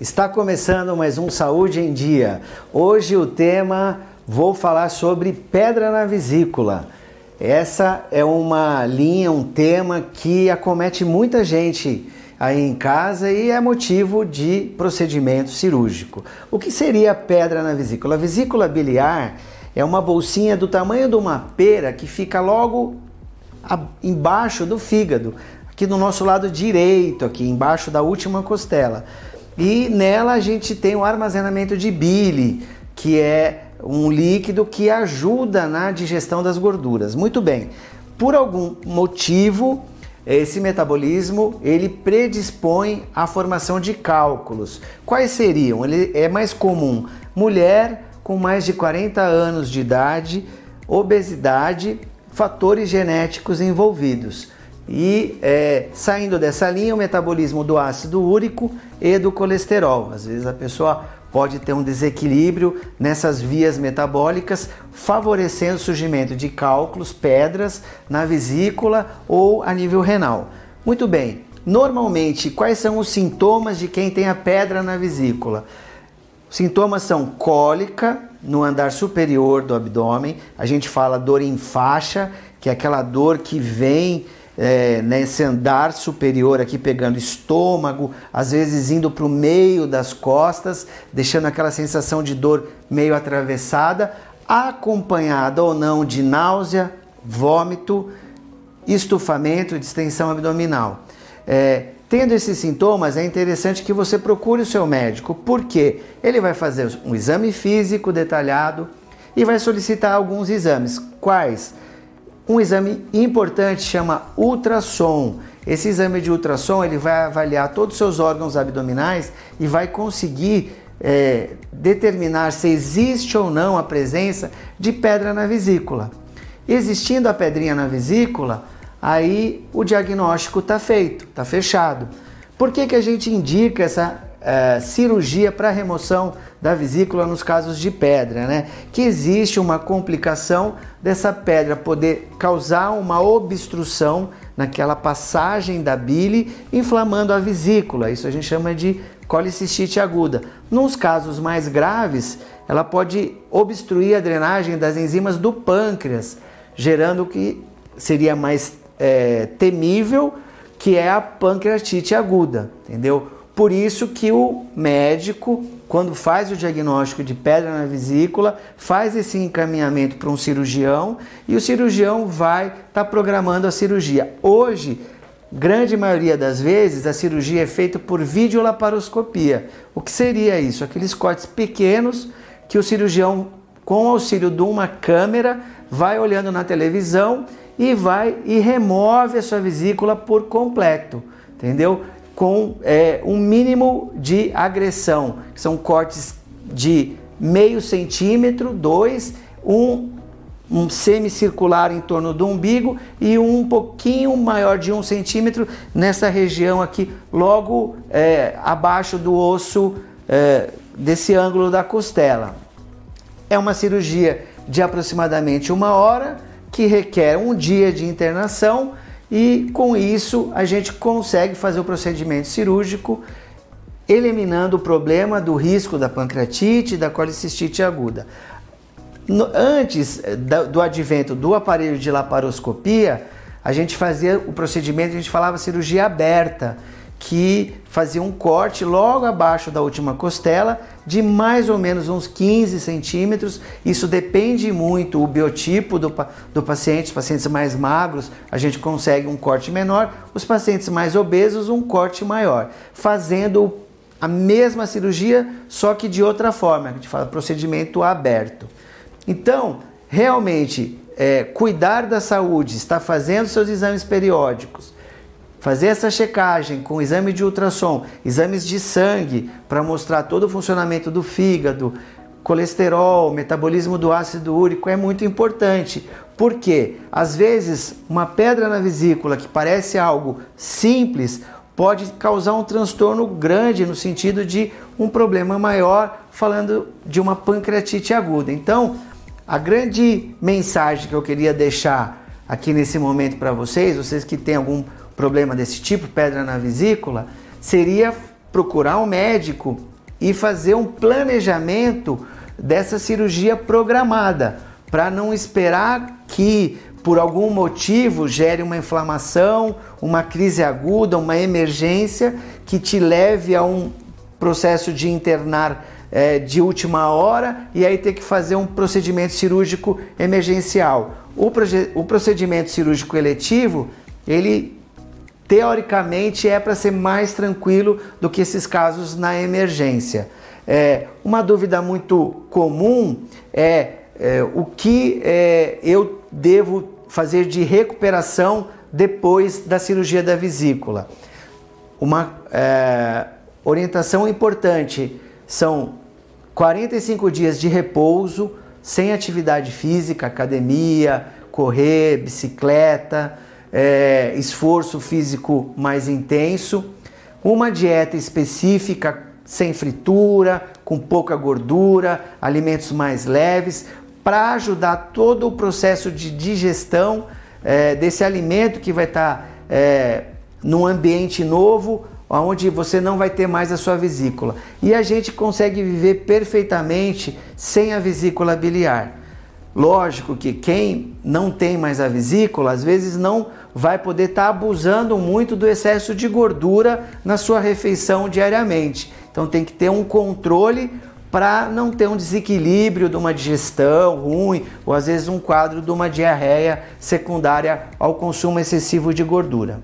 Está começando mais um Saúde em Dia. Hoje o tema vou falar sobre pedra na vesícula. Essa é uma linha, um tema que acomete muita gente aí em casa e é motivo de procedimento cirúrgico. O que seria pedra na vesícula? A vesícula biliar é uma bolsinha do tamanho de uma pera que fica logo embaixo do fígado, aqui do nosso lado direito, aqui embaixo da última costela. E nela a gente tem o armazenamento de bile, que é um líquido que ajuda na digestão das gorduras. Muito bem. Por algum motivo, esse metabolismo ele predispõe à formação de cálculos. Quais seriam? Ele é mais comum mulher com mais de 40 anos de idade, obesidade, fatores genéticos envolvidos. E é, saindo dessa linha, o metabolismo do ácido úrico e do colesterol. Às vezes a pessoa pode ter um desequilíbrio nessas vias metabólicas, favorecendo o surgimento de cálculos, pedras na vesícula ou a nível renal. Muito bem, normalmente, quais são os sintomas de quem tem a pedra na vesícula? Sintomas são cólica no andar superior do abdômen, a gente fala dor em faixa, que é aquela dor que vem é, nesse andar superior aqui pegando estômago, às vezes indo para o meio das costas, deixando aquela sensação de dor meio atravessada, acompanhada ou não de náusea, vômito, estufamento, distensão abdominal. É, tendo esses sintomas, é interessante que você procure o seu médico, porque ele vai fazer um exame físico detalhado e vai solicitar alguns exames. Quais? Um exame importante chama ultrassom. Esse exame de ultrassom ele vai avaliar todos os seus órgãos abdominais e vai conseguir é, determinar se existe ou não a presença de pedra na vesícula. Existindo a pedrinha na vesícula, aí o diagnóstico está feito, está fechado. Por que, que a gente indica essa é, cirurgia para remoção da vesícula nos casos de pedra, né? Que existe uma complicação dessa pedra poder causar uma obstrução naquela passagem da bile, inflamando a vesícula. Isso a gente chama de colicistite aguda. Nos casos mais graves, ela pode obstruir a drenagem das enzimas do pâncreas, gerando o que seria mais é, temível, que é a pancreatite aguda, entendeu? Por isso que o médico, quando faz o diagnóstico de pedra na vesícula, faz esse encaminhamento para um cirurgião e o cirurgião vai estar tá programando a cirurgia. Hoje, grande maioria das vezes, a cirurgia é feita por videolaparoscopia. O que seria isso? Aqueles cortes pequenos que o cirurgião, com auxílio de uma câmera, vai olhando na televisão e vai e remove a sua vesícula por completo, entendeu? Com é, um mínimo de agressão. São cortes de meio centímetro, dois, um, um semicircular em torno do umbigo e um pouquinho maior de um centímetro nessa região aqui, logo é, abaixo do osso é, desse ângulo da costela. É uma cirurgia de aproximadamente uma hora que requer um dia de internação e com isso a gente consegue fazer o procedimento cirúrgico eliminando o problema do risco da pancreatite e da colicistite aguda. No, antes eh, do advento do aparelho de laparoscopia, a gente fazia o procedimento, a gente falava cirurgia aberta, que fazia um corte logo abaixo da última costela de mais ou menos uns 15 centímetros. Isso depende muito o biotipo do, do paciente. Os pacientes mais magros a gente consegue um corte menor, os pacientes mais obesos um corte maior, fazendo a mesma cirurgia, só que de outra forma. A gente fala procedimento aberto. Então, realmente, é, cuidar da saúde, estar fazendo seus exames periódicos, fazer essa checagem com exame de ultrassom, exames de sangue para mostrar todo o funcionamento do fígado, colesterol, metabolismo do ácido úrico é muito importante. Porque às vezes uma pedra na vesícula que parece algo simples pode causar um transtorno grande no sentido de um problema maior, falando de uma pancreatite aguda. Então, a grande mensagem que eu queria deixar aqui nesse momento para vocês, vocês que têm algum problema desse tipo, pedra na vesícula, seria procurar um médico e fazer um planejamento dessa cirurgia programada, para não esperar que por algum motivo gere uma inflamação, uma crise aguda, uma emergência que te leve a um processo de internar é, de última hora e aí ter que fazer um procedimento cirúrgico emergencial. O, o procedimento cirúrgico eletivo, ele teoricamente é para ser mais tranquilo do que esses casos na emergência. É, uma dúvida muito comum é, é o que é, eu devo fazer de recuperação depois da cirurgia da vesícula. Uma é, orientação importante são 45 dias de repouso, sem atividade física, academia, correr, bicicleta, é, esforço físico mais intenso, uma dieta específica sem fritura, com pouca gordura, alimentos mais leves, para ajudar todo o processo de digestão é, desse alimento que vai estar tá, é, num ambiente novo, onde você não vai ter mais a sua vesícula. E a gente consegue viver perfeitamente sem a vesícula biliar. Lógico que quem não tem mais a vesícula, às vezes não vai poder estar tá abusando muito do excesso de gordura na sua refeição diariamente. Então tem que ter um controle para não ter um desequilíbrio de uma digestão ruim ou às vezes um quadro de uma diarreia secundária ao consumo excessivo de gordura.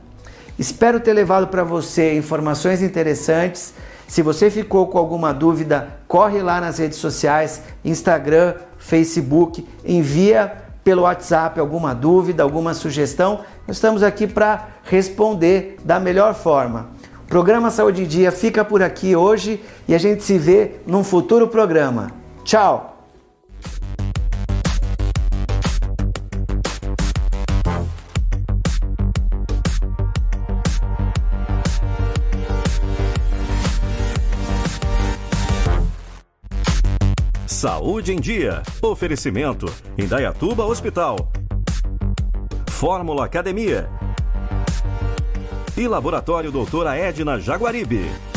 Espero ter levado para você informações interessantes. Se você ficou com alguma dúvida, corre lá nas redes sociais, Instagram, Facebook, envia pelo WhatsApp alguma dúvida, alguma sugestão. Nós estamos aqui para responder da melhor forma. O programa Saúde em Dia fica por aqui hoje e a gente se vê num futuro programa. Tchau! Saúde em Dia. Oferecimento: Indaiatuba Hospital. Fórmula Academia. E Laboratório Doutora Edna Jaguaribe.